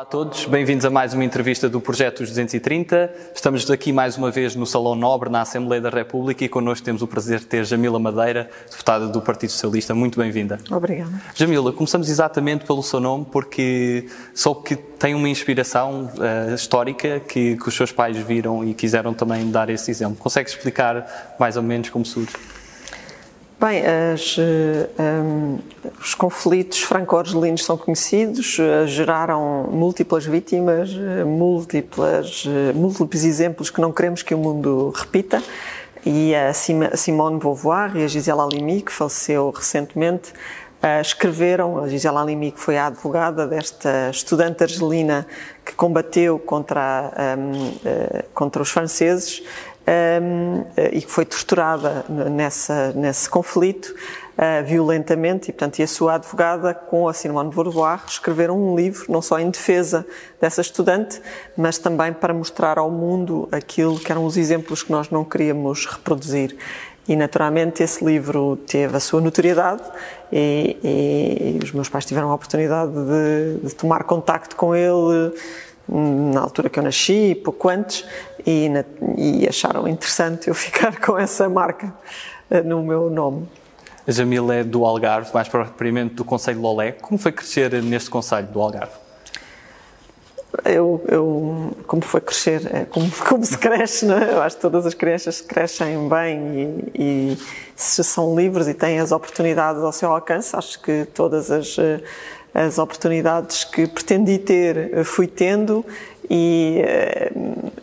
Olá a todos, bem-vindos a mais uma entrevista do Projeto 230. Estamos aqui mais uma vez no Salão Nobre, na Assembleia da República, e connosco temos o prazer de ter Jamila Madeira, deputada do Partido Socialista. Muito bem-vinda. Obrigada. Jamila, começamos exatamente pelo seu nome, porque soube que tem uma inspiração uh, histórica que, que os seus pais viram e quiseram também dar esse exemplo. Consegue explicar mais ou menos como surge? Bem, as, um, ehm, os conflitos franco-argelinos são conhecidos, uh, geraram múltiplas vítimas, uh, múltiplas, múltiplos exemplos que não queremos que o mundo repita. E a Simone Beauvoir e a Gisela Halimi, que faleceu recentemente, escreveram, a Gisela Halimi, que foi a advogada desta estudante argelina que combateu contra, um, ehm, contra os franceses, um, e que foi torturada nessa, nesse conflito uh, violentamente, e portanto, e a sua advogada, com a Simone de Beauvoir, escreveram um livro, não só em defesa dessa estudante, mas também para mostrar ao mundo aquilo que eram os exemplos que nós não queríamos reproduzir. E naturalmente esse livro teve a sua notoriedade e, e, e os meus pais tiveram a oportunidade de, de tomar contacto com ele na altura que eu nasci, pouco antes, e, na, e acharam interessante eu ficar com essa marca uh, no meu nome. A Jamila é do Algarve, mais propriamente do Conselho de Lolé. Como foi crescer neste Conselho do Algarve? Eu, eu, como foi crescer, é como, como se cresce, não é? Eu acho que todas as crianças crescem bem e, e se são livres e têm as oportunidades ao seu alcance, acho que todas as eh, as oportunidades que pretendi ter, eh, fui tendo e eh,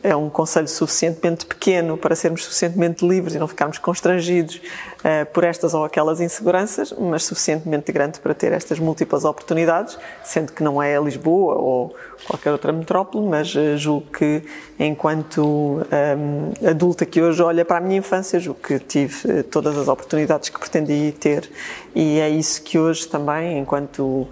é um conselho suficientemente pequeno para sermos suficientemente livres e não ficarmos constrangidos eh, por estas ou aquelas inseguranças, mas suficientemente grande para ter estas múltiplas oportunidades, sendo que não é Lisboa ou qualquer outra metrópole, mas julgo que enquanto um, adulta que hoje olha para a minha infância, julgo que tive todas as oportunidades que pretendi ter. E é isso que hoje também, enquanto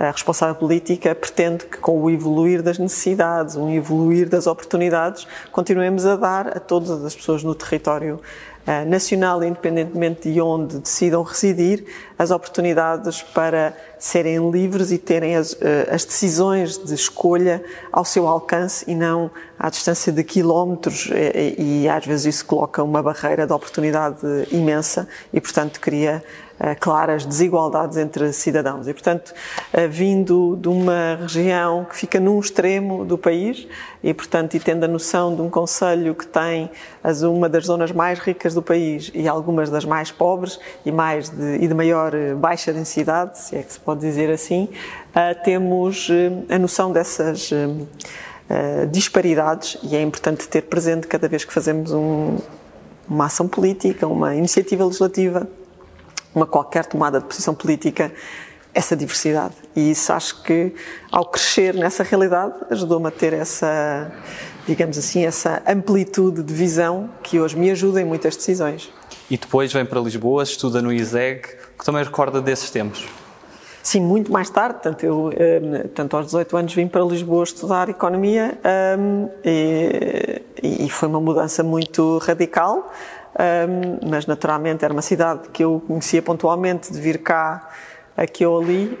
a responsável política pretende que, com o evoluir das necessidades, o evoluir das oportunidades, continuemos a dar a todas as pessoas no território uh, nacional, independentemente de onde decidam residir, as oportunidades para serem livres e terem as, uh, as decisões de escolha ao seu alcance e não à distância de quilómetros, e, e às vezes isso coloca uma barreira de oportunidade imensa e, portanto, cria claras desigualdades entre cidadãos. E, portanto, vindo de uma região que fica num extremo do país e, portanto, e tendo a noção de um conselho que tem as, uma das zonas mais ricas do país e algumas das mais pobres e, mais de, e de maior eh, baixa densidade, se é que se pode dizer assim, uh, temos a noção dessas Uh, disparidades e é importante ter presente cada vez que fazemos um, uma ação política, uma iniciativa legislativa, uma qualquer tomada de posição política, essa diversidade. E isso acho que, ao crescer nessa realidade, ajudou-me a ter essa, digamos assim, essa amplitude de visão que hoje me ajuda em muitas decisões. E depois vem para Lisboa, estuda no ISEG, que também recorda desses tempos. Sim, muito mais tarde, tanto, eu, eh, tanto aos 18 anos vim para Lisboa estudar Economia um, e, e, foi uma mudança muito radical, um, mas naturalmente era uma cidade que eu conhecia pontualmente de vir cá aqui ou ali,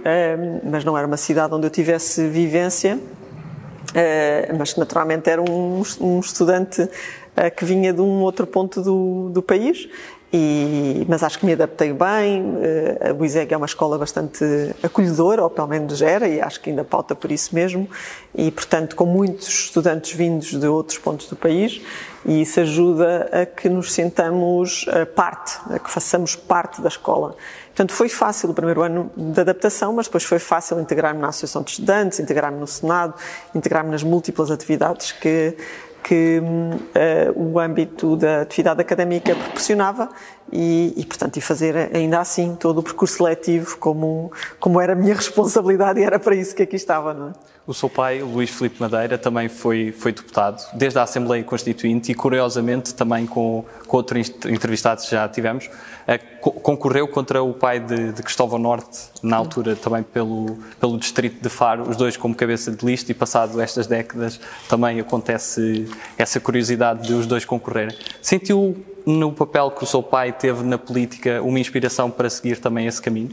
mas não era uma cidade onde eu tivesse vivência, uh, mas naturalmente era um, um estudante uh, que vinha de um outro ponto do, do país e, mas acho que me adaptei bem. A Buizeg é uma escola bastante acolhedora, ou pelo menos era, e acho que ainda pauta por isso mesmo. E, portanto, com muitos estudantes vindos de outros pontos do país, e isso ajuda a que nos sentamos parte, a que façamos parte da escola. Portanto, foi fácil o primeiro ano de adaptação, mas depois foi fácil integrar-me na Associação de Estudantes, integrar-me no Senado, integrar-me nas múltiplas atividades que que uh, o âmbito da atividade académica proporcionava e, e, portanto, e fazer ainda assim todo o percurso seletivo como, como era a minha responsabilidade e era para isso que aqui estava, não é? O seu pai, Luís Filipe Madeira, também foi, foi deputado, desde a Assembleia Constituinte e, curiosamente, também com, com outro entrevistado que já tivemos, eh, concorreu contra o pai de, de Cristóvão Norte, na altura também pelo, pelo distrito de Faro, os dois como cabeça de lista e passado estas décadas também acontece essa curiosidade de os dois concorrerem. Sentiu no papel que o seu pai teve na política uma inspiração para seguir também esse caminho?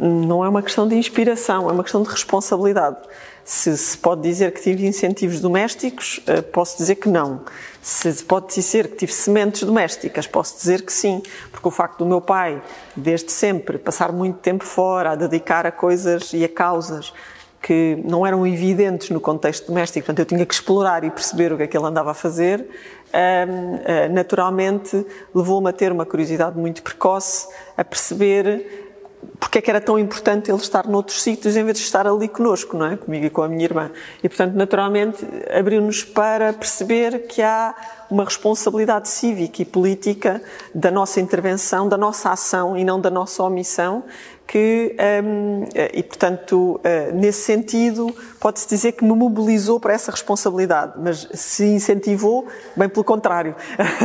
Não é uma questão de inspiração, é uma questão de responsabilidade. Se se pode dizer que tive incentivos domésticos, eh, posso dizer que não. Se pode dizer que tive sementes domésticas, posso dizer que sim, porque o facto do meu pai, desde sempre, passar muito tempo fora, a dedicar a coisas e a causas que não eram evidentes no contexto doméstico, portanto eu tinha que explorar e perceber o que é que ele andava a fazer, eh, naturalmente levou-me a ter uma curiosidade muito precoce, a perceber porque é que era tão importante ele estar noutros sítios em vez de estar ali conosco, não é? Comigo e com a minha irmã. E, portanto, naturalmente, abriu-nos para perceber que há uma responsabilidade cívica e política da nossa intervenção, da nossa ação e não da nossa omissão, que, um, eh, e portanto, uh, nesse sentido, pode-se dizer que me mobilizou para essa responsabilidade, mas se incentivou, bem pelo contrário,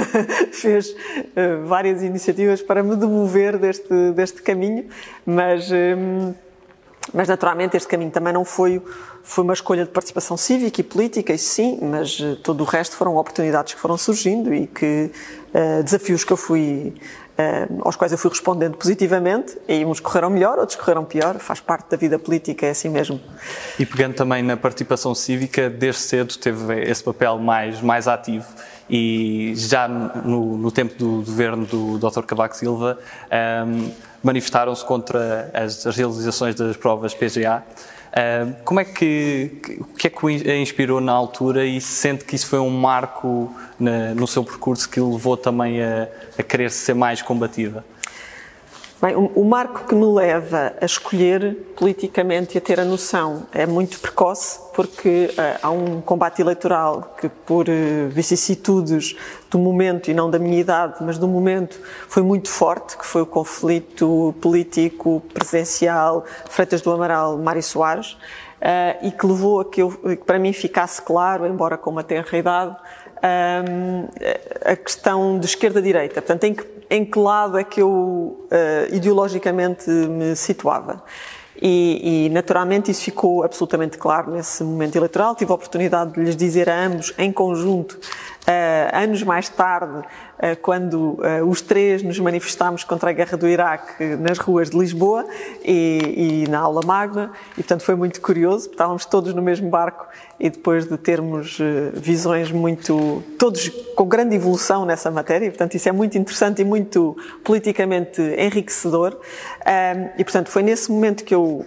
fez uh, várias iniciativas para me demover deste, deste caminho, mas, um, mas naturalmente este caminho também não foi, foi uma escolha de participação cívica e política, isso sim, mas todo o resto foram oportunidades que foram surgindo e que desafios que eu fui uh, aos quais eu fui respondendo positivamente, e uns correram melhor, outros correram pior, faz parte da vida política, é assim mesmo. E pegando também na participação cívica, desde cedo teve esse papel mais, mais ativo e já no, no tempo do governo do Dr. Cavaco Silva um, ehm, manifestaram-se contra as, as realizações das provas PGA. Como é que, o que é que o inspirou na altura e sente que isso foi um marco na, no seu percurso que o levou também a, a querer ser mais combativa? Bem, o, marco que me leva a escolher politicamente e a ter a noção é muito precoce, porque uh, há um combate eleitoral que, por uh, vicissitudes do momento, e não da minha idade, mas do momento, foi muito forte, que foi o conflito político presidencial Freitas do Amaral, Mário Soares, uh, e que levou a que, eu, que para mim ficasse claro, embora com uma tenra idade, a questão de esquerda-direita. Portanto, em que, em que lado é que eu uh, ideologicamente me situava? E, e, naturalmente isso ficou absolutamente claro nesse momento eleitoral. Tive a oportunidade de lhes dizer a ambos, em conjunto, Uh, anos mais tarde, quando uh, os três nos manifestámos contra a guerra do Iraque nas ruas de Lisboa e, e, na aula magna, e portanto foi muito curioso, estávamos todos no mesmo barco e depois de termos visões muito, todos com grande evolução nessa matéria, e, portanto isso é muito interessante e muito politicamente enriquecedor, e portanto foi nesse momento que eu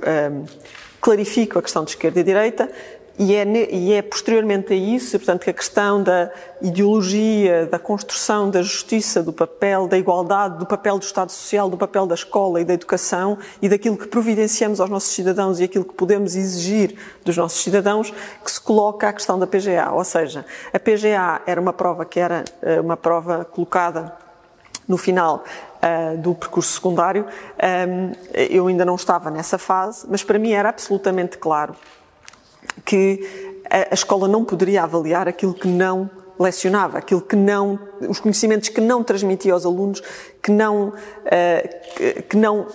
clarifico a questão de esquerda e direita, e é, e é, posteriormente a isso, portanto, que a questão da ideologia, da construção da justiça, do papel da igualdade, do papel do Estado Social, do papel da escola e da educação e daquilo que providenciamos aos nossos cidadãos e aquilo que podemos exigir dos nossos cidadãos, que se coloca a questão da PGA. Ou seja, a PGA era uma prova que era eh, uma prova colocada no final uh, do percurso secundário. Um, eu ainda não estava nessa fase, mas para mim era absolutamente claro que a, a escola não poderia avaliar aquilo que não lecionava, aquilo que não, os conhecimentos que não transmitia aos alunos, que não, uh, que não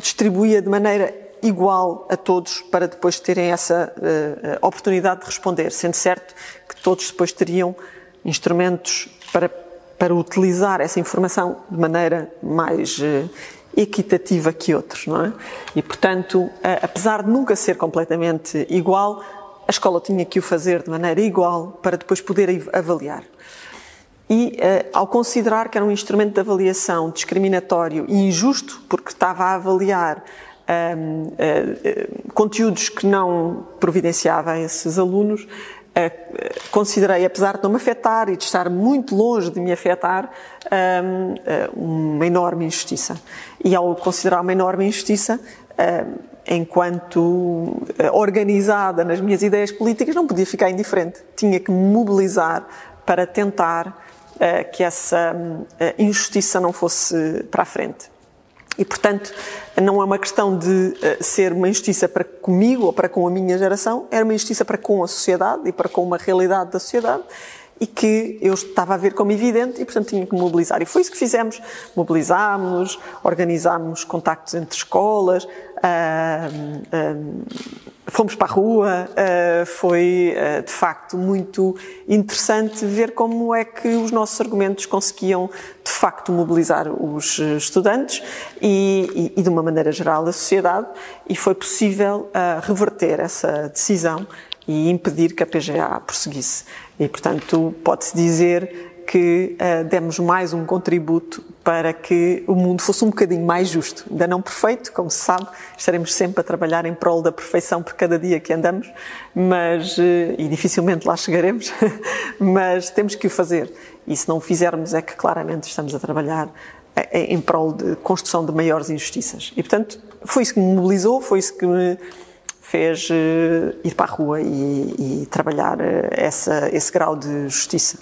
distribuía de maneira igual a todos para depois terem essa uh, oportunidade de responder, sendo certo que todos depois teriam instrumentos para, para utilizar essa informação de maneira mais uh, equitativa que outros, não é? E, portanto, apesar de nunca ser completamente igual, a escola tinha que o fazer de maneira igual para depois poder avaliar. E uh, ao considerar que era um instrumento de avaliação discriminatório e injusto, porque estava a avaliar uh, uh, conteúdos que não providenciava a esses alunos, considerei, apesar de não me afetar e de estar muito longe de me afetar, um, uma enorme injustiça. E ao considerar uma enorme injustiça, enquanto eh, organizada nas minhas ideias políticas, não podia ficar indiferente. Tinha que me mobilizar para tentar uh, que essa uh, injustiça não fosse para a frente. E, portanto, não é uma questão de uh, ser uma injustiça para comigo ou para com a minha geração, era uma injustiça para com a sociedade e para com uma realidade da sociedade. E que eu estava a ver como evidente e, portanto, tinha que mobilizar. E foi isso que fizemos. Mobilizámos, organizámos contactos entre escolas, fomos para a rua. Uh, foi, de facto, muito interessante ver como é que os nossos argumentos conseguiam, de facto, mobilizar os estudantes e, e, e de uma maneira geral, a sociedade. E foi possível reverter essa decisão e impedir que a PGA prosseguisse. E, portanto, pode-se dizer que uh, demos mais um contributo para que o mundo fosse um bocadinho mais justo. Ainda não perfeito, como se sabe, estaremos sempre a trabalhar em prol da perfeição por cada dia que andamos, mas, uh, e dificilmente lá chegaremos, mas temos que o fazer. E se não o fizermos, é que claramente estamos a trabalhar eh, em prol de construção de maiores injustiças. E, portanto, foi isso que me mobilizou, foi isso que me fez uh, ir para a rua e, e trabalhar uh, essa, esse grau de justiça.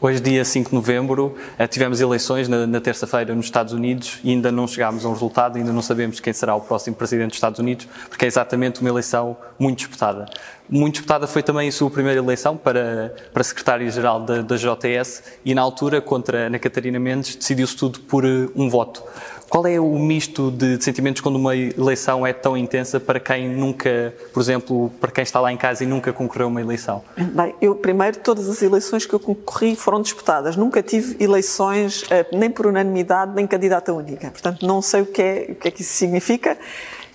Hoje, dia 5 de novembro, eh, tivemos eleições na, na terça-feira nos Estados Unidos e ainda não chegámos a um resultado, ainda não sabemos quem será o próximo presidente dos Estados Unidos, porque é exatamente uma eleição muito disputada. Muito disputada foi também a sua primeira eleição para, para secretário-geral da, da JTS e, na altura, contra Ana Catarina Mendes, decidiu-se tudo por um voto. Qual é o misto de, sentimentos quando uma eleição é tão intensa para quem nunca, por exemplo, para quem está lá em casa e nunca concorreu a uma eleição? Bem, eu primeiro, todas as eleições que eu concorri foram disputadas. Nunca tive eleições eh, nem por unanimidade, nem candidata única. Portanto, não sei o que é, o que, é que isso significa.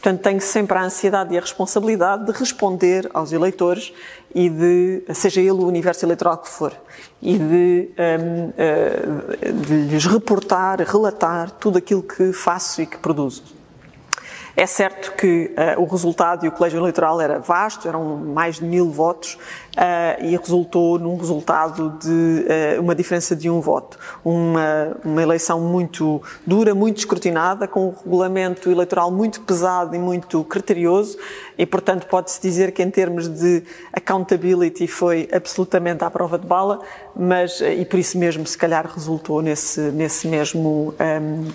Portanto, tenho sempre a ansiedade e a responsabilidade de responder aos eleitores e de, seja ele o universo eleitoral que for, e de, um, uh, eh, de lhes reportar, relatar tudo aquilo que faço e que produzo. É certo que uh, o resultado e o colégio eleitoral era vasto, eram mais de mil votos, uh, e resultou num resultado de uh, uma diferença de um voto. Uma, uma eleição muito dura, muito escrutinada, com um regulamento eleitoral muito pesado e muito criterioso, e portanto pode-se dizer que em termos de accountability foi absolutamente à prova de bala, mas, e por isso mesmo se calhar resultou nesse, nesse mesmo um,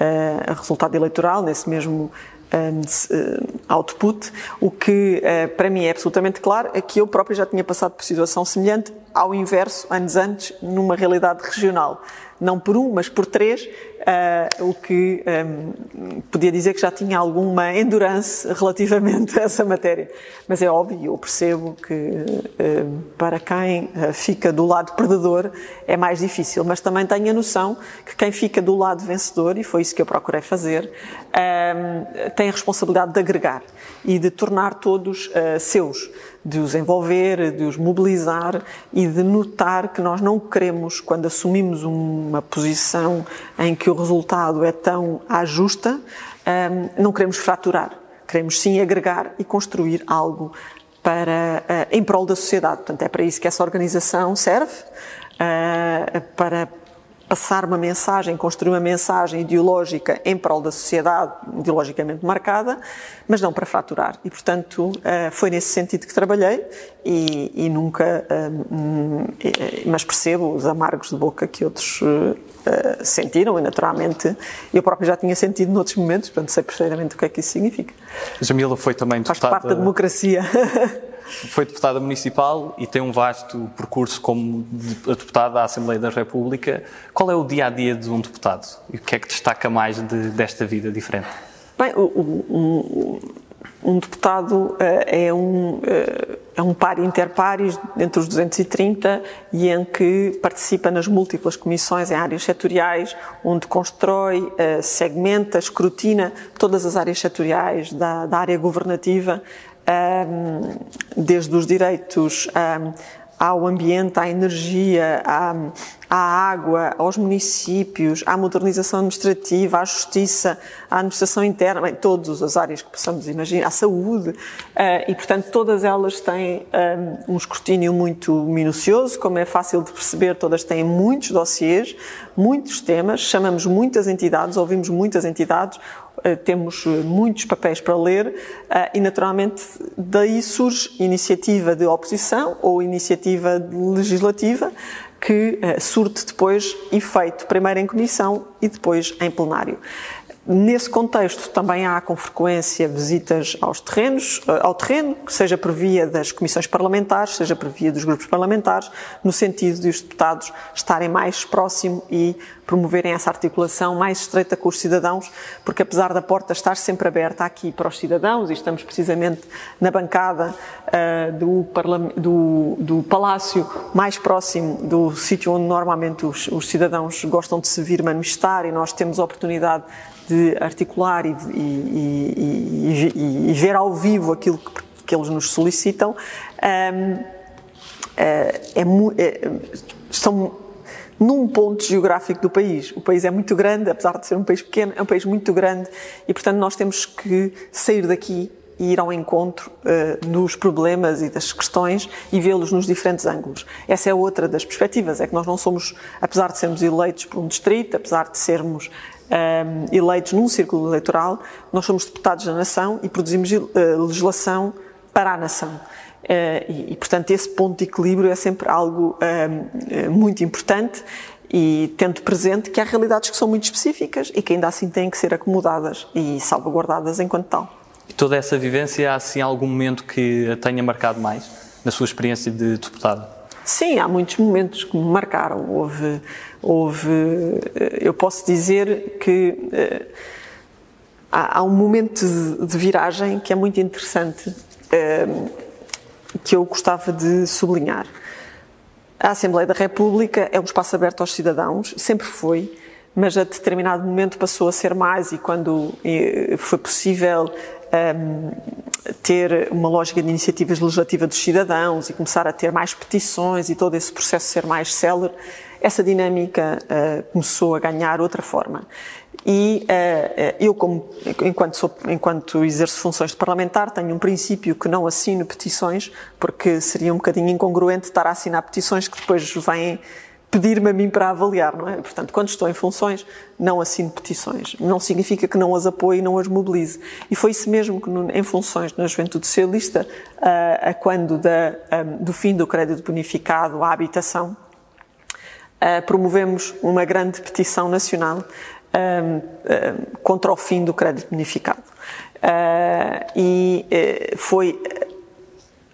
uh, resultado eleitoral, nesse mesmo output. O que uh, para mim é absolutamente claro é que eu próprio já tinha passado por situação semelhante ao inverso, anos antes, numa realidade regional. Não por um, mas por três, uh, o que um, podia dizer que já tinha alguma endurance relativamente a essa matéria. Mas é óbvio, eu percebo que uh, para quem uh, fica do lado perdedor é mais difícil, mas também tenho a noção que quem fica do lado vencedor, e foi isso que eu procurei fazer, tem a responsabilidade de agregar e de tornar todos seus de os envolver, de os mobilizar e de notar que nós não queremos, quando assumimos uma posição em que o resultado é tão à justa, hum, não queremos fraturar. Queremos sim agregar e construir algo para, eh, em prol da sociedade. Portanto, é para isso que essa organização serve, eh, para passar uma mensagem, construir uma mensagem ideológica em prol da sociedade, ideologicamente marcada, mas não para fraturar. E, portanto, eh, foi nesse sentido que trabalhei e, e nunca, eh, mas percebo os amargos de boca que outros eh, sentiram e, naturalmente, eu próprio já tinha sentido noutros momentos, portanto, sei perfeitamente o que é que isso significa. Jamila foi também. Faz parte da democracia. foi deputada municipal e tem um vasto percurso como deputada da Assembleia da República. Qual é o dia a dia de um deputado? E o que é que destaca mais de, desta vida diferente? Bem, um, um deputado uh, é um. Uh, é um par interpares entre os 230 e em que participa nas múltiplas comissões em áreas setoriais, onde constrói, eh, segmenta, escrutina todas as áreas setoriais da, da área governativa desde os direitos ao ambiente, à energia, à, à, água, aos municípios, à modernização administrativa, à justiça, à administração interna, bem, todas as áreas que possamos imaginar, à saúde, uh, e portanto todas elas têm um, escrutínio muito minucioso, como é fácil de perceber, todas têm muitos dossiês, muitos temas, chamamos muitas entidades, ouvimos muitas entidades, temos eh, muitos papéis para ler eh, e, naturalmente, daí surge iniciativa de oposição ou iniciativa legislativa que surte depois efeito, primeiro em comissão e depois em plenário. Nesse contexto, também há com frequência visitas aos terrenos, eh, ao terreno, seja por via das comissões parlamentares, seja por via dos grupos parlamentares, no sentido de os deputados estarem mais próximos e promoverem essa articulação mais estreita com os cidadãos, porque apesar da porta estar sempre aberta aqui para os cidadãos, e estamos precisamente na bancada uh, do, do, do, Palácio mais próximo do sítio onde normalmente os, os cidadãos gostam de se vir manifestar, e nós temos a oportunidade de articular e, e, e, e ver ao vivo aquilo que, que eles nos solicitam, um, é, é, estão num ponto geográfico do país. O país é muito grande, apesar de ser um país pequeno, é um país muito grande e, portanto, nós temos que sair daqui e ir ao encontro uh, dos problemas e das questões e vê-los nos diferentes ângulos. Essa é outra das perspectivas, é que nós não somos, apesar de sermos eleitos por um distrito, apesar de sermos um, eleitos num círculo eleitoral, nós somos deputados da nação e produzimos uh, legislação para a nação. Uh, e, e, portanto, esse ponto de equilíbrio é sempre algo uh, muito importante e tendo presente que há realidades que são muito específicas e que ainda assim têm que ser acomodadas e salvaguardadas enquanto tal. E toda essa vivência, há assim algum momento que a tenha marcado mais na sua experiência de deputada? Sim, há muitos momentos que me marcaram. Houve, houve eh, eu posso dizer que uh, há, há, um momento de, viragem que é muito interessante, uh, que eu gostava de sublinhar. A Assembleia da República é um espaço aberto aos cidadãos, sempre foi, mas a determinado momento passou a ser mais e quando foi possível um, ter uma lógica de iniciativas legislativas dos cidadãos e começar a ter mais petições e todo esse processo ser mais célere, essa dinâmica uh, começou a ganhar outra forma. E uh, eu, como, enquanto, sou, enquanto exerço funções de parlamentar, tenho um princípio que não assino petições, porque seria um bocadinho incongruente estar a assinar petições que depois vêm pedir-me a mim para avaliar, não é? Portanto, quando estou em funções, não assino petições. Não significa que não as apoie e não as mobilize. E foi isso mesmo que, em funções na Juventude Socialista, a, a quando da, a, do fim do crédito bonificado à habitação, a, promovemos uma grande petição nacional contra o fim do crédito bonificado. e eh, foi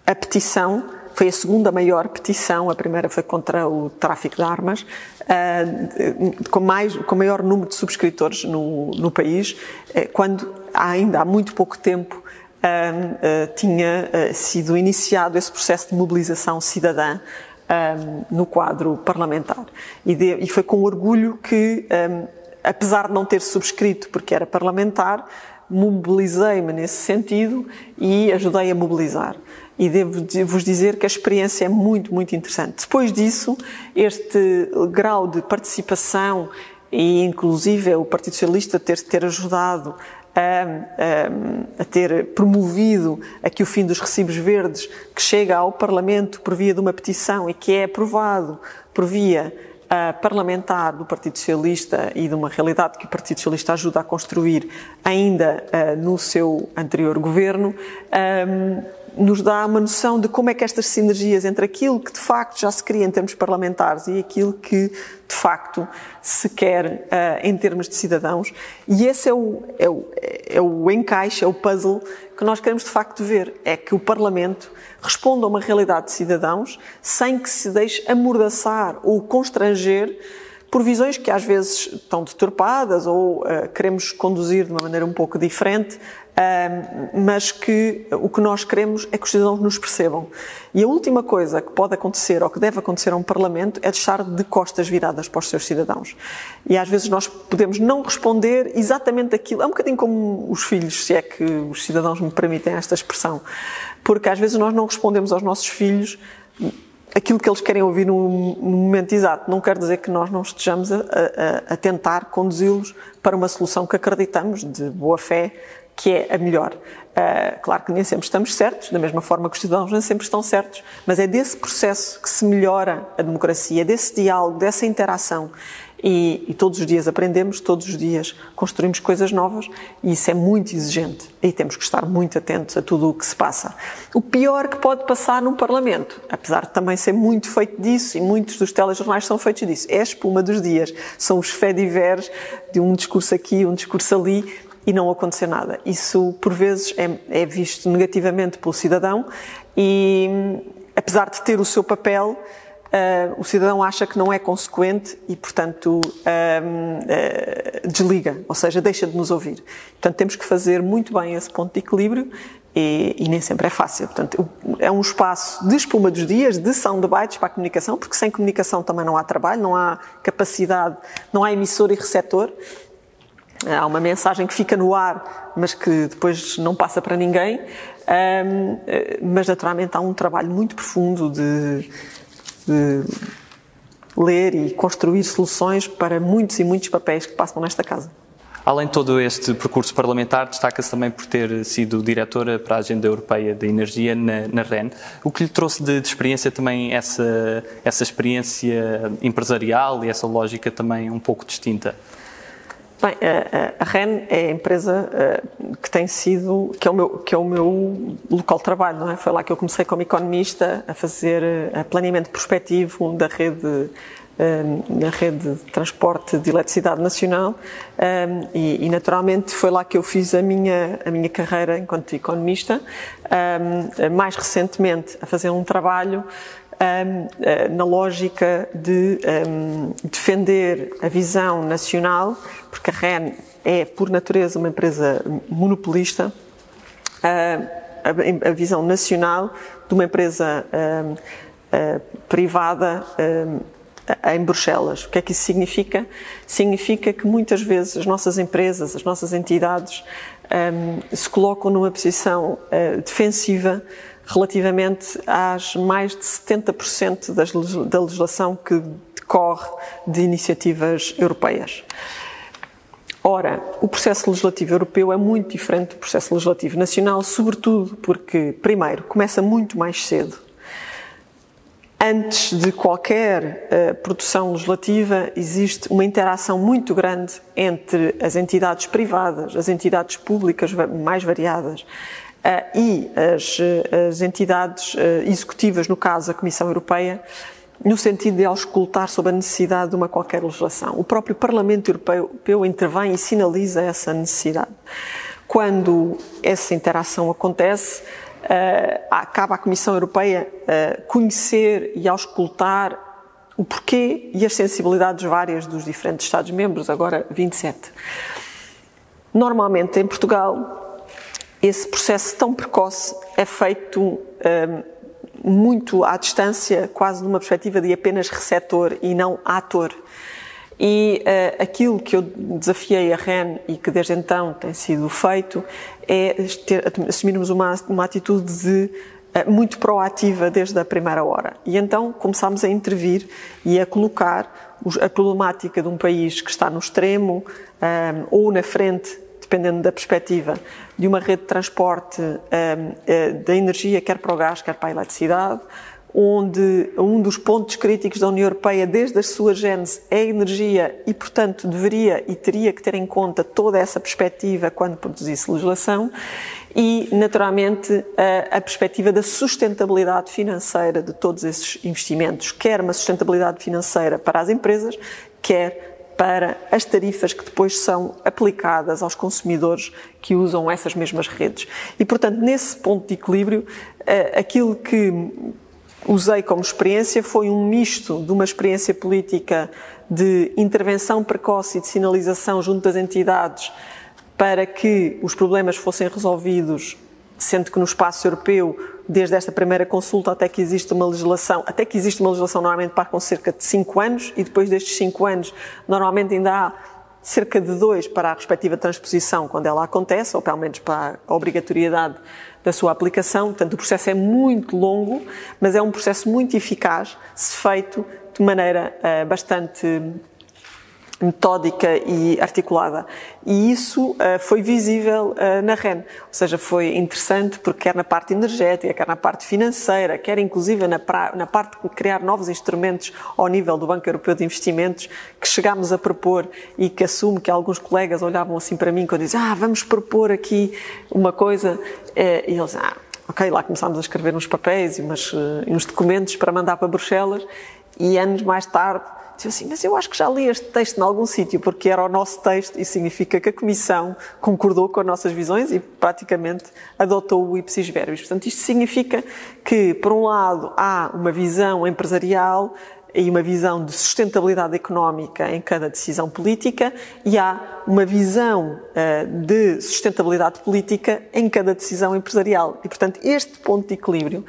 a petição foi a segunda maior petição, a primeira foi contra o tráfico de armas, uh, com, mais, com maior número de subscritores no, no país, uh, quando ainda há muito pouco tempo uh, tinha sido iniciado esse processo de mobilização cidadã no quadro parlamentar. E, de, e, foi com orgulho que, apesar de não ter subscrito porque era parlamentar, mobilizei-me nesse sentido e ajudei a mobilizar e devo-vos dizer que a experiência é muito, muito interessante. Depois disso, este grau de participação e inclusive o Partido Socialista ter, ter ajudado a, a, a, ter promovido aqui o fim dos recibos verdes, que chega ao Parlamento por via de uma petição e que é aprovado por via uh, parlamentar do Partido Socialista e de uma realidade que o Partido Socialista ajuda a construir ainda uh, no seu anterior governo, um, nos dá uma noção de como é que estas sinergias entre aquilo que de facto já se cria em termos parlamentares e aquilo que de facto se quer uh, em termos de cidadãos. E esse é o, é, o, é o encaixe, é o puzzle que nós queremos de facto ver. É que o Parlamento responda a uma realidade de cidadãos sem que se deixe amordaçar ou constranger por visões que às vezes estão deturpadas ou uh, queremos conduzir de uma maneira um pouco diferente, mas que o que nós queremos é que os cidadãos nos percebam. E a última coisa que pode acontecer ou que deve acontecer a um Parlamento é deixar de costas viradas para os seus cidadãos. E às vezes nós podemos não responder exatamente aquilo. É um bocadinho como os filhos, se é que os cidadãos me permitem esta expressão. Porque às vezes nós não respondemos aos nossos filhos aquilo que eles querem ouvir no, momento exato. Não quer dizer que nós não estejamos a, a, a tentar conduzi-los para uma solução que acreditamos, de boa fé, que é a melhor. Uh, claro que nem sempre estamos certos, da mesma forma que os cidadãos nem sempre estão certos, mas é desse processo que se melhora a democracia, desse diálogo, dessa interação. E, e, todos os dias aprendemos, todos os dias construímos coisas novas e isso é muito exigente. E temos que estar muito atentos a tudo o que se passa. O pior que pode passar num Parlamento, apesar de também ser muito feito disso e muitos dos telejornais são feitos disso, é a espuma dos dias. São os fediveres de um discurso aqui, um discurso ali e não acontecer nada. Isso, por vezes, é, é visto negativamente pelo cidadão e, apesar de ter o seu papel, Uh, o cidadão acha que não é consequente e, portanto, uh, uh, desliga, ou seja, deixa de nos ouvir. Portanto, temos que fazer muito bem esse ponto de equilíbrio e, e, nem sempre é fácil. Portanto, é um espaço de espuma dos dias, de soundbites para a comunicação, porque sem comunicação também não há trabalho, não há capacidade, não há emissor e receptor. Há uma mensagem que fica no ar, mas que depois não passa para ninguém. Um, mas, naturalmente, há um trabalho muito profundo de de ler e construir soluções para muitos e muitos papéis que passam nesta casa. Além de todo este percurso parlamentar, destaca-se também por ter sido diretora para a Agenda Europeia da Energia na, na REN. O que lhe trouxe de, de, experiência também essa, essa experiência empresarial e essa lógica também um pouco distinta? Bem, a, REN é a empresa eh, que tem sido, que é, o meu, que é o meu local de trabalho, não é? Foi lá que eu comecei como economista a fazer eh, planeamento prospectivo da rede eh, na rede de transporte de eletricidade nacional e, e, naturalmente foi lá que eu fiz a minha a minha carreira enquanto economista mais recentemente a fazer um trabalho na lógica de um, defender a visão nacional, porque a REN é, por natureza, uma empresa monopolista, a, a, visão nacional de uma empresa um, privada em Bruxelas. O que é que isso significa? Significa que muitas vezes as nossas empresas, as nossas entidades, se colocam numa posição uh, defensiva relativamente às mais de 70% das, da legislação que decorre de iniciativas europeias. Ora, o processo legislativo europeu é muito diferente do processo legislativo nacional, sobretudo porque, primeiro, começa muito mais cedo. Antes de qualquer uh, produção legislativa, existe uma interação muito grande entre as entidades privadas, as entidades públicas mais variadas, e as, as entidades eh, executivas, no caso a Comissão Europeia, no sentido de auscultar sobre a necessidade de uma qualquer legislação. O próprio Parlamento Europeu intervém e sinaliza essa necessidade. Quando essa interação acontece, acaba a Comissão Europeia conhecer e auscultar o porquê e as sensibilidades várias dos diferentes Estados-membros, agora 27. Normalmente, em Portugal, esse processo tão precoce é feito um, muito à distância, quase numa perspectiva de apenas receptor e não ator. E uh, aquilo que eu desafiei a REN e que desde então tem sido feito é ter, assumirmos uma, uma atitude de uh, muito proativa desde a primeira hora. E então começámos a intervir e a colocar os, a problemática de um país que está no extremo um, ou na frente dependendo da perspectiva, de uma rede de transporte um, eh, da energia, quer para o gás, quer para a eletricidade, onde um dos pontos críticos da União Europeia, desde a sua gênese, é a energia e, portanto, deveria e teria que ter em conta toda essa perspectiva quando produzisse legislação e, naturalmente, a, a perspectiva da sustentabilidade financeira de todos esses investimentos, quer uma sustentabilidade financeira para as empresas, quer para as tarifas que depois são aplicadas aos consumidores que usam essas mesmas redes. E, portanto, nesse ponto de equilíbrio, eh, aquilo que usei como experiência foi um misto de uma experiência política de intervenção precoce e de sinalização junto das entidades para que os problemas fossem resolvidos, sendo que no espaço europeu desde esta primeira consulta até que existe uma legislação, até que existe uma legislação normalmente para com cerca de 5 anos e depois destes 5 anos normalmente ainda há cerca de dois para a respectiva transposição quando ela acontece, ou pelo menos para a obrigatoriedade da sua aplicação. Portanto, o processo é muito longo, mas é um processo muito eficaz se feito de maneira uh, bastante metódica e articulada. E isso uh, foi visível uh, na REN. Ou seja, foi interessante porque quer na parte energética, quer na parte financeira, quer inclusive na, na parte de criar novos instrumentos ao nível do Banco Europeu de Investimentos, que chegámos a propor e que assumo que alguns colegas olhavam assim para mim quando diziam, ah, vamos propor aqui uma coisa, eh, e eles, ah, ok, lá começámos a escrever uns papéis e, umas, uns documentos para mandar para Bruxelas, e anos mais tarde disse assim, mas eu acho que já li este texto em algum sítio, porque era o nosso texto e significa que a Comissão concordou com as nossas visões e praticamente adotou o ipsis verbis. Portanto, isto significa que, por um lado, há uma visão empresarial e uma visão de sustentabilidade económica em cada decisão política e há uma visão uh, de sustentabilidade política em cada decisão empresarial. E, portanto, este ponto de equilíbrio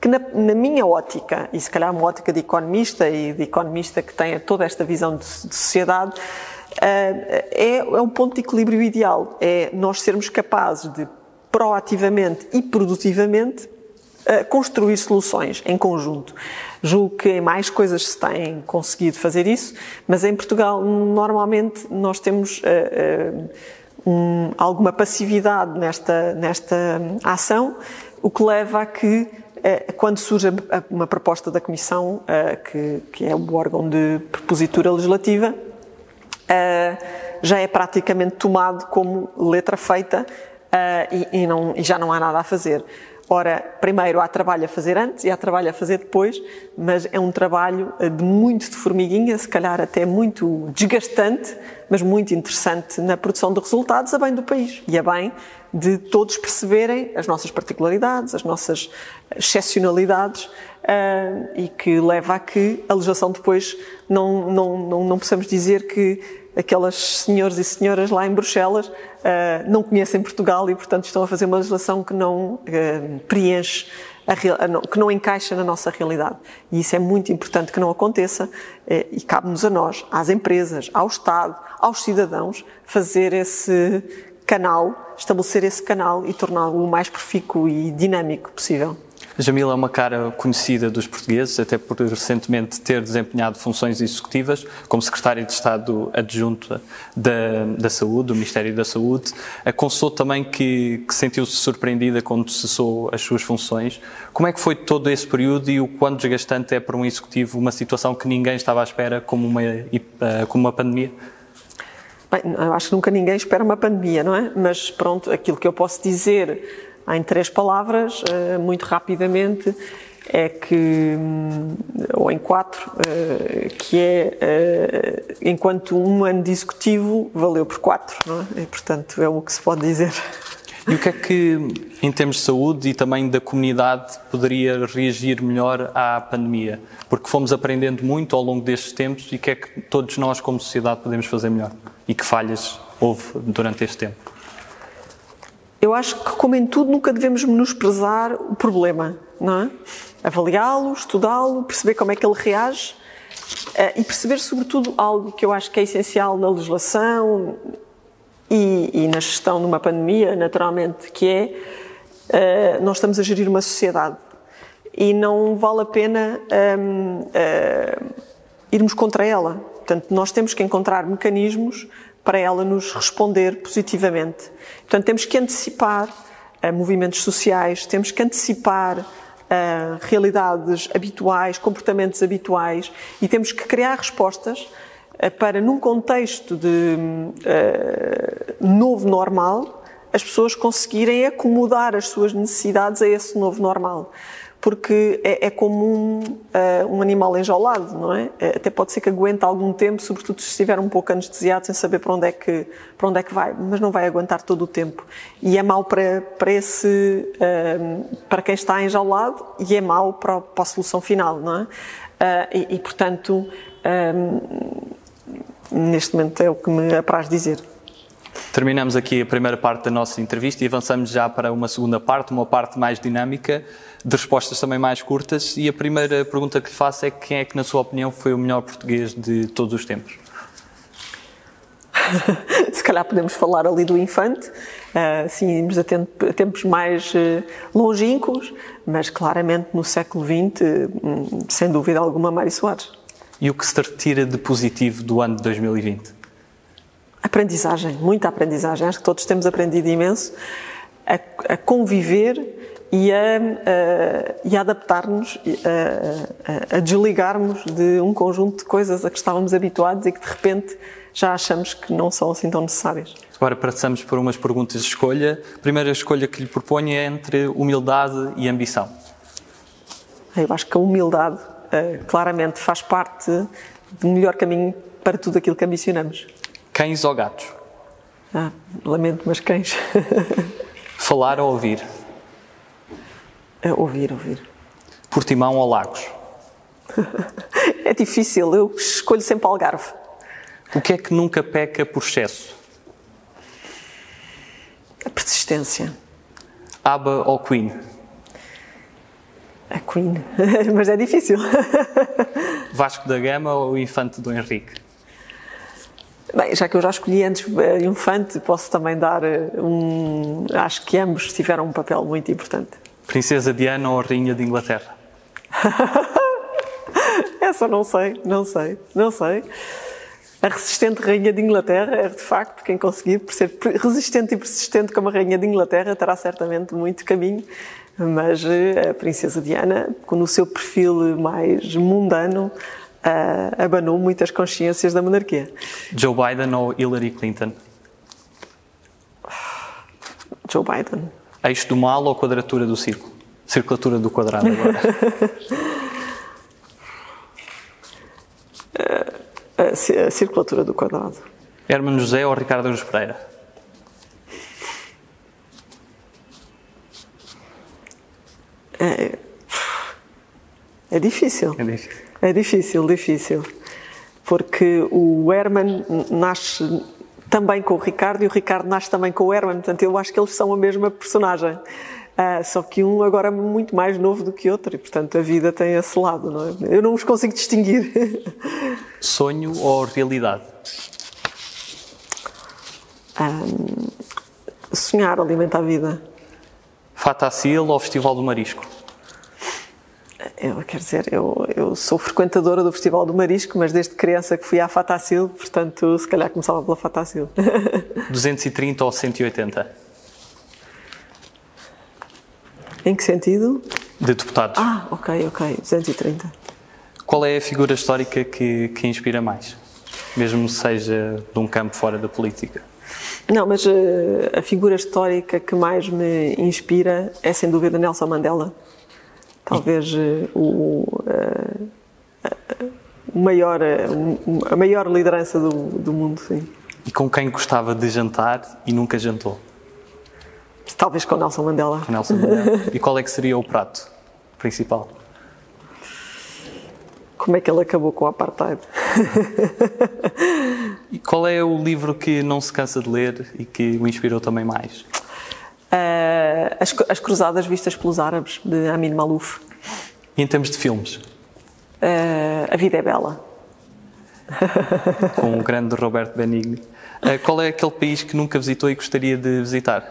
que na, na, minha ótica, e se calhar uma ótica de economista e de economista que tenha toda esta visão de, de sociedade, uh, é, é um ponto de equilíbrio ideal. É nós sermos capazes de proativamente e produtivamente uh, construir soluções em conjunto. Julgo que em mais coisas se tem conseguido fazer isso, mas em Portugal normalmente nós temos uh, um, alguma passividade nesta, nesta ação, o que leva a que quando surge uma proposta da Comissão, é, que, é o órgão de propositura legislativa, é, já é praticamente tomado como letra feita e já não há nada a fazer. Ora, primeiro há trabalho a fazer antes e há trabalho a fazer depois, mas é um trabalho de muito de formiguinha, se calhar até muito desgastante, mas muito interessante na produção de resultados a bem do país e a bem de todos perceberem as nossas particularidades, as nossas excepcionalidades uh, e que leva a que a legislação depois não, não, não, não possamos dizer que aquelas senhores e senhoras lá em Bruxelas uh, não conhecem Portugal e, portanto, estão a fazer uma legislação que não uh, preenche, a, que não encaixa na nossa realidade. E isso é muito importante que não aconteça e cabe-nos a nós, às empresas, ao Estado, aos cidadãos, fazer esse canal, estabelecer esse canal e torná-lo o mais profícuo e dinâmico possível. Jamila é uma cara conhecida dos portugueses, até por recentemente ter desempenhado funções executivas como secretária de Estado adjunta da, da Saúde, do Ministério da Saúde. Confessou também que, que sentiu-se surpreendida quando cessou as suas funções. Como é que foi todo esse período e o quão desgastante é para um executivo uma situação que ninguém estava à espera, como uma, como uma pandemia? Bem, eu acho que nunca ninguém espera uma pandemia, não é? Mas pronto, aquilo que eu posso dizer em três palavras, eh, muito rapidamente, é que, hum, ou em quatro, eh, que é, eh, enquanto um ano de executivo valeu por quatro, não é? E, portanto, é o que se pode dizer. E o que é que, em termos de saúde e também da comunidade, poderia reagir melhor à pandemia? Porque fomos aprendendo muito ao longo destes tempos e o que é que todos nós, como sociedade, podemos fazer melhor? E que falhas houve durante este tempo? Eu acho que, como em tudo, nunca devemos menosprezar o problema, não é? Avaliá-lo, estudá-lo, perceber como é que ele reage uh, e perceber, sobretudo, algo que eu acho que é essencial na legislação e, e na gestão de uma pandemia, naturalmente, que é uh, nós estamos a gerir uma sociedade e não vale a pena um, uh, eh, irmos contra ela. Portanto, nós temos que encontrar mecanismos para ela nos responder positivamente. Portanto, temos que antecipar uh, movimentos sociais, temos que antecipar uh, realidades habituais, comportamentos habituais e temos que criar respostas uh, para, num contexto de novo normal, as pessoas conseguirem acomodar as suas necessidades a esse novo normal porque é, é como um, uh, um, animal enjaulado, não é? é? Até pode ser que aguente algum tempo, sobretudo se estiver um pouco anestesiado, sem saber para onde é que, para onde é que vai, mas não vai aguentar todo o tempo. E é mau para, para, esse, uh, para quem está enjaulado e é mau para, para a solução final, não é? Uh, e, e, portanto, neste momento é o que me apraz dizer. Terminamos aqui a primeira parte da nossa entrevista e avançamos já para uma segunda parte, uma parte mais dinâmica de respostas também mais curtas. E a primeira pergunta que lhe faço é quem é que, na sua opinião, foi o melhor português de todos os tempos? Se calhar podemos falar ali do infante, assim, irmos a tempos mais eh, longínquos, mas claramente no século XX, hum, sem dúvida alguma, Mário Soares. E o que se retira de positivo do ano de 2020? Aprendizagem, muita aprendizagem. Acho que todos temos aprendido imenso a, a conviver e a, a, a adaptar-nos, a, a, desligarmos de um conjunto de coisas a que estávamos habituados e que de repente já achamos que não são assim tão necessárias. Agora passamos por umas perguntas de escolha. A primeira escolha que lhe proponho é entre humildade e ambição. Eu acho que a humildade uh, claramente faz parte do melhor caminho para tudo aquilo que ambicionamos. Cães ou gatos? Ah, lamento, mas cães. Falar ou ouvir? É ouvir, ouvir. Portimão ou Lagos? é difícil, eu escolho sempre Algarve. O que é que nunca peca por excesso? A persistência. ABBA ou Queen? A Queen, mas é difícil. Vasco da Gama ou Infante do Henrique? Bem, já que eu já escolhi antes eh, Infante, posso também dar eh, um. Acho que ambos tiveram um papel muito importante. Princesa Diana ou Rainha de Inglaterra? Essa não sei, não sei, não sei. A resistente Rainha de Inglaterra é, de facto, quem conseguir por ser resistente e persistente como a Rainha de Inglaterra terá certamente muito caminho, mas eh, a Princesa Diana, com o seu perfil mais mundano, uh, abanou muitas consciências da monarquia. Joe Biden ou Hillary Clinton? Joe Biden. Eixo do mal ou quadratura do círculo? Circulatura do quadrado agora. a circulatura do quadrado. Hermano José ou Ricardo Aruz Pereira? É, é difícil. É difícil. É difícil, difícil. Porque o Herman nasce também com o Ricardo e o Ricardo nasce também com o Herman, portanto eu acho que eles são a mesma personagem. Uh, só que um agora é muito mais novo do que outro e, portanto, a vida tem esse lado, não é? Eu não os consigo distinguir. Sonho ou realidade? Um, sonhar alimenta a vida. Fatacil ou Festival do Marisco? Eu, quer dizer, eu, eu sou frequentadora do Festival do Marisco, mas desde criança que fui à Fatacil, portanto, se calhar começava pela Fatacil. 230 ou 180? Em que sentido? De deputados. Ah, ok, ok, 230. Qual é a figura histórica que, que inspira mais? Mesmo seja de um campo fora da política? Não, mas uh, a figura histórica que mais me inspira é sem dúvida Nelson Mandela talvez uh, o, uh, maior, uh, a maior liderança do, do mundo. Sim. E com quem gostava de jantar e nunca jantou? Talvez com Nelson Mandela. Com Nelson Mandela. e qual é que seria o prato principal? Como é que ele acabou com o apartheid? e qual é o livro que não se cansa de ler e que o inspirou também mais? Uh, as, as, Cruzadas Vistas pelos Árabes, de Amin Malouf. E em termos de filmes? Uh, a Vida é Bela. Com o grande Roberto Benigni. Uh, qual é aquele país que nunca visitou e gostaria de visitar?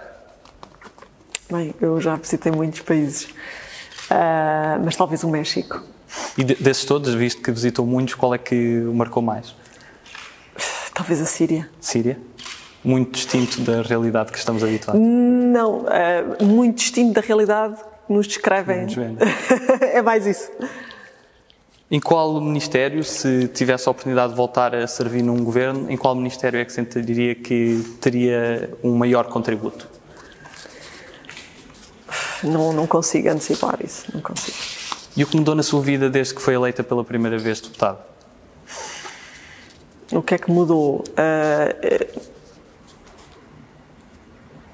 Bem, eu já visitei muitos países, mas talvez o México. E desses todos, visto que visitou muitos, qual é que o marcou mais? Talvez a Síria. Síria? Muito distinto da realidade que estamos habituados? Não, é muito distinto da realidade que nos descrevem. é mais isso. Em qual ministério, se tivesse a oportunidade de voltar a servir num governo, em qual ministério é que sentiria que teria um maior contributo? Não, não consigo antecipar isso, não consigo. E o que mudou na sua vida desde que foi eleita pela primeira vez deputado? O que é que mudou? Uh,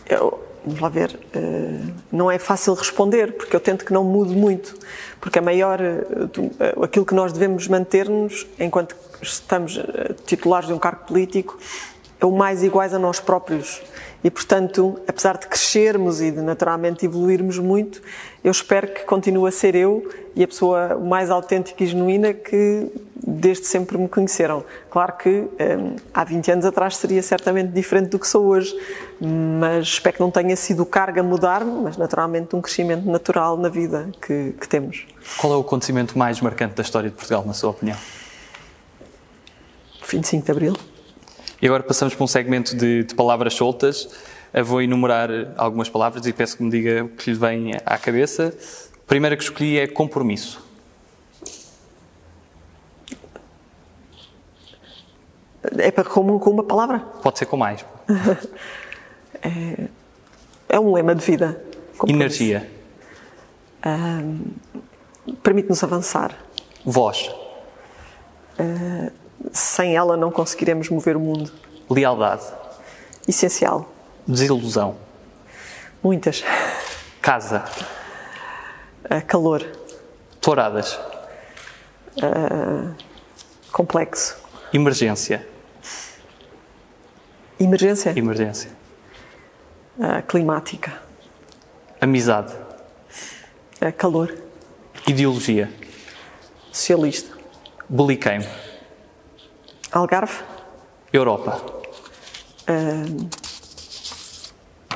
eu, vamos lá ver, uh, não é fácil responder, porque eu tento que não mude muito, porque a maior, uh, aquilo que nós devemos manter-nos, enquanto estamos titulares de um cargo político, é o mais iguais a nós próprios. E, portanto, apesar de crescermos e de naturalmente evoluirmos muito, eu espero que continue a ser eu e a pessoa mais autêntica e genuína que desde sempre me conheceram. Claro que um, há 20 anos atrás seria certamente diferente do que sou hoje, mas espero que não tenha sido o cargo a mudar-me, mas naturalmente um crescimento natural na vida que, que temos. Qual é o acontecimento mais marcante da história de Portugal, na sua opinião? 25 de Abril. E agora passamos para um segmento de, de palavras soltas. Eu vou enumerar algumas palavras e peço que me diga o que lhe vem à cabeça. A primeira que escolhi é compromisso. É para com, com uma palavra? Pode ser com mais. é, é, um lema de vida. Energia. Um, Permite-nos avançar. Voz. Uh, sem ela não conseguiremos mover o mundo. Lealdade. Essencial. Desilusão. Muitas. Casa. Uh, calor. Touradas. Uh, complexo. Emergência. Emergência? Emergência. Uh, climática. Amizade. Uh, calor. Ideologia. Socialista. Boliqueimo. Algarve. Europa. Uh,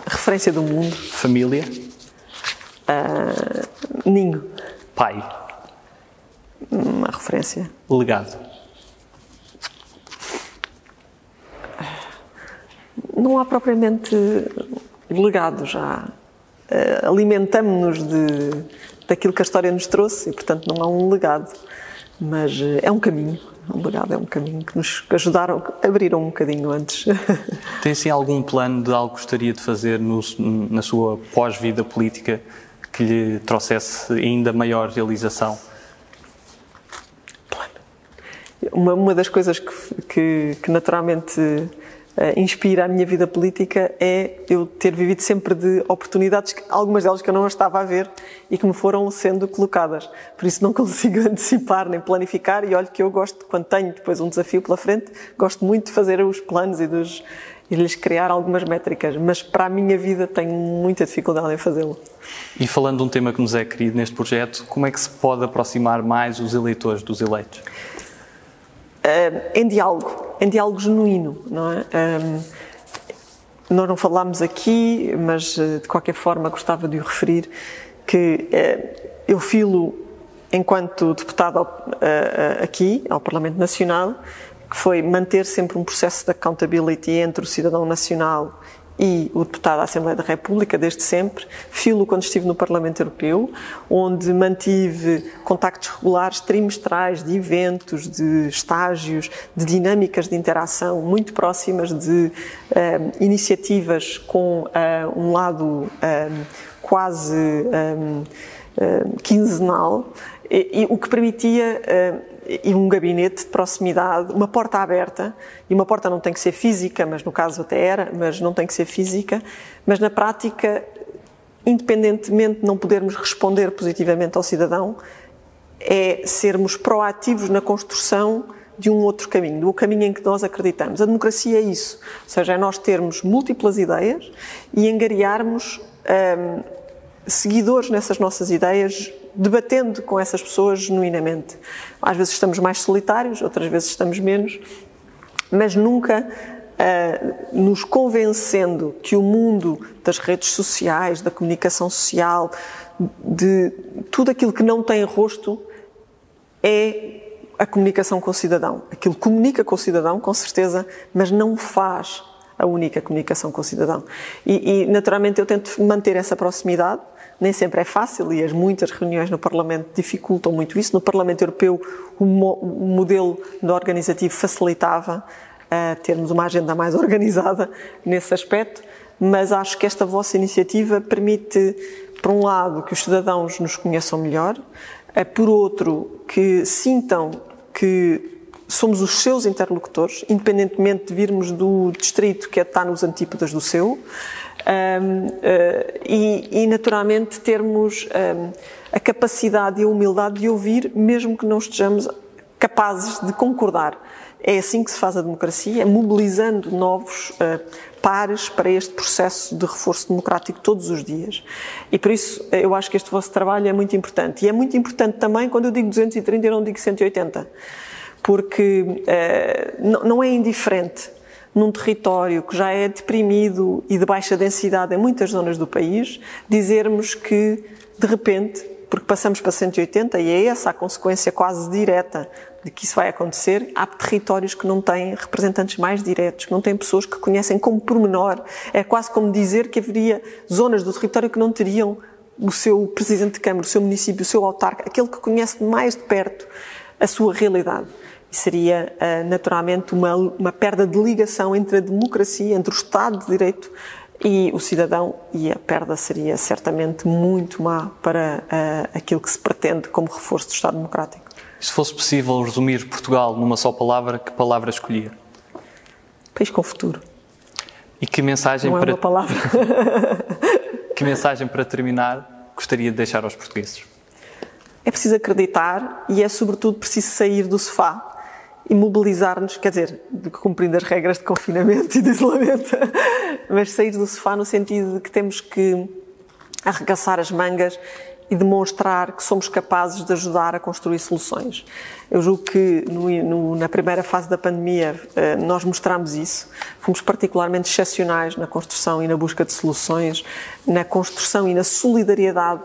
referência do mundo. Família. ninho. Pai. Uma referência. Legado. Não há propriamente legado já. Uh, Alimentamos-nos de, daquilo que a história nos trouxe e, portanto, não há um legado. Mas uh, é um caminho. Um legado é um caminho que nos ajudaram, abriram um bocadinho antes. Tem sim algum plano de algo que gostaria de fazer no, na sua pós-vida política que lhe trouxesse ainda maior realização? Uma, uma das coisas que, que, que naturalmente inspira a minha vida política é eu ter vivido sempre de oportunidades, algumas delas que eu não estava a ver e que me foram sendo colocadas. Por isso não consigo antecipar nem planificar e olho que eu gosto, quando tenho depois um desafio pela frente, gosto muito de fazer os planos e dos e lhes criar algumas métricas, mas para a minha vida tenho muita dificuldade em fazê-lo. E falando de um tema que nos é querido neste projeto, como é que se pode aproximar mais os eleitores dos eleitos? Uh, em diálogo, em diálogo genuíno, não é? Um, nós não falámos aqui, mas de qualquer forma gostava de o referir, que uh, eu filo, enquanto deputado uh, aqui, ao Parlamento Nacional, que foi manter sempre um processo de accountability entre o cidadão nacional e o deputado da Assembleia da República, desde sempre. Filo quando estive no Parlamento Europeu, onde mantive contactos regulares, trimestrais, de eventos, de estágios, de dinâmicas de interação muito próximas, de uh, iniciativas com uh, um lado um, quase um, quinzenal, e, e, o que permitia e um gabinete de proximidade, uma porta aberta, e uma porta não tem que ser física, mas no caso até era, mas não tem que ser física, mas na prática, independentemente de não podermos responder positivamente ao cidadão, é sermos proativos na construção de um outro caminho, do caminho em que nós acreditamos. A democracia é isso, ou seja, é nós termos múltiplas ideias e engariarmos hum, seguidores nessas nossas ideias debatendo com essas pessoas genuinamente. Às vezes estamos mais solitários, outras vezes estamos menos, mas nunca uh, nos convencendo que o mundo das redes sociais, da comunicação social, de tudo aquilo que não tem rosto é a comunicação com o cidadão. Aquilo comunica com o cidadão, com certeza, mas não faz a única comunicação com o cidadão. E, e naturalmente eu tento manter essa proximidade nem sempre é fácil e as muitas reuniões no Parlamento dificultam muito isso. No Parlamento Europeu, o, mo o modelo organizativo facilitava uh, termos uma agenda mais organizada nesse aspecto, mas acho que esta vossa iniciativa permite, por um lado, que os cidadãos nos conheçam melhor, uh, por outro, que sintam que somos os seus interlocutores, independentemente de virmos do distrito que está nos antípodas do seu, um, uh, e, e, naturalmente termos um, a capacidade e a humildade de ouvir, mesmo que não estejamos capazes de concordar. É assim que se faz a democracia, é mobilizando novos uh, pares para este processo de reforço democrático todos os dias. E por isso eu acho que este vosso trabalho é muito importante. E é muito importante também quando eu digo 230 eu não digo 180, porque uh, não, é indiferente num território que já é deprimido e de baixa densidade em muitas zonas do país, dizermos que, de repente, porque passamos para 180 e é essa a consequência quase direta de que isso vai acontecer, há territórios que não têm representantes mais diretos, que não têm pessoas que conhecem como pormenor. É quase como dizer que haveria zonas do território que não teriam o seu presidente de Câmara, o seu município, o seu autarca, aquele que conhece mais de perto a sua realidade. E seria, eh, naturalmente, uma, uma perda de ligação entre a democracia, entre o Estado de Direito e o cidadão, e a perda seria certamente muito má para uh, aquilo que se pretende como reforço do Estado Democrático. Se fosse possível resumir Portugal numa só palavra, que palavra escolhia? País com futuro. E que mensagem Não é para uma palavra. que mensagem para terminar gostaria de deixar aos portugueses? É preciso acreditar e é sobretudo preciso sair do sofá e mobilizar-nos, quer dizer, cumprindo as regras de confinamento e de isolamento, mas sair do sofá no sentido de que temos que arregaçar as mangas e demonstrar que somos capazes de ajudar a construir soluções. Eu julgo que no, no, na primeira fase da pandemia eh, nós mostramos isso. Fomos particularmente excepcionais na construção e na busca de soluções, na construção e na solidariedade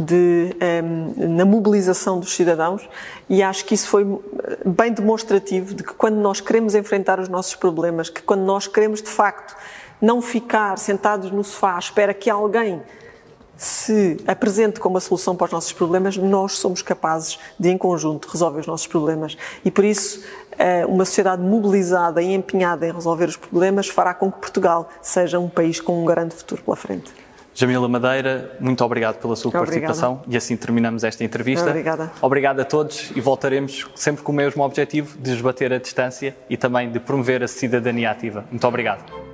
de, um, ehm, na mobilização dos cidadãos e acho que isso foi eh, bem demonstrativo de que quando nós queremos enfrentar os nossos problemas, que quando nós queremos de facto não ficar sentados no sofá à espera que alguém se apresente como a solução para os nossos problemas, nós somos capazes de, em conjunto, resolver os nossos problemas. E por isso, eh, uma sociedade mobilizada e empenhada em resolver os problemas fará com que Portugal seja um país com um grande futuro pela frente. Jamila Madeira, muito obrigado pela sua Obrigada. participação e assim terminamos esta entrevista. Obrigada. Obrigado a todos e voltaremos sempre com o mesmo objetivo de esbater a distância e também de promover a cidadania ativa. Muito obrigado.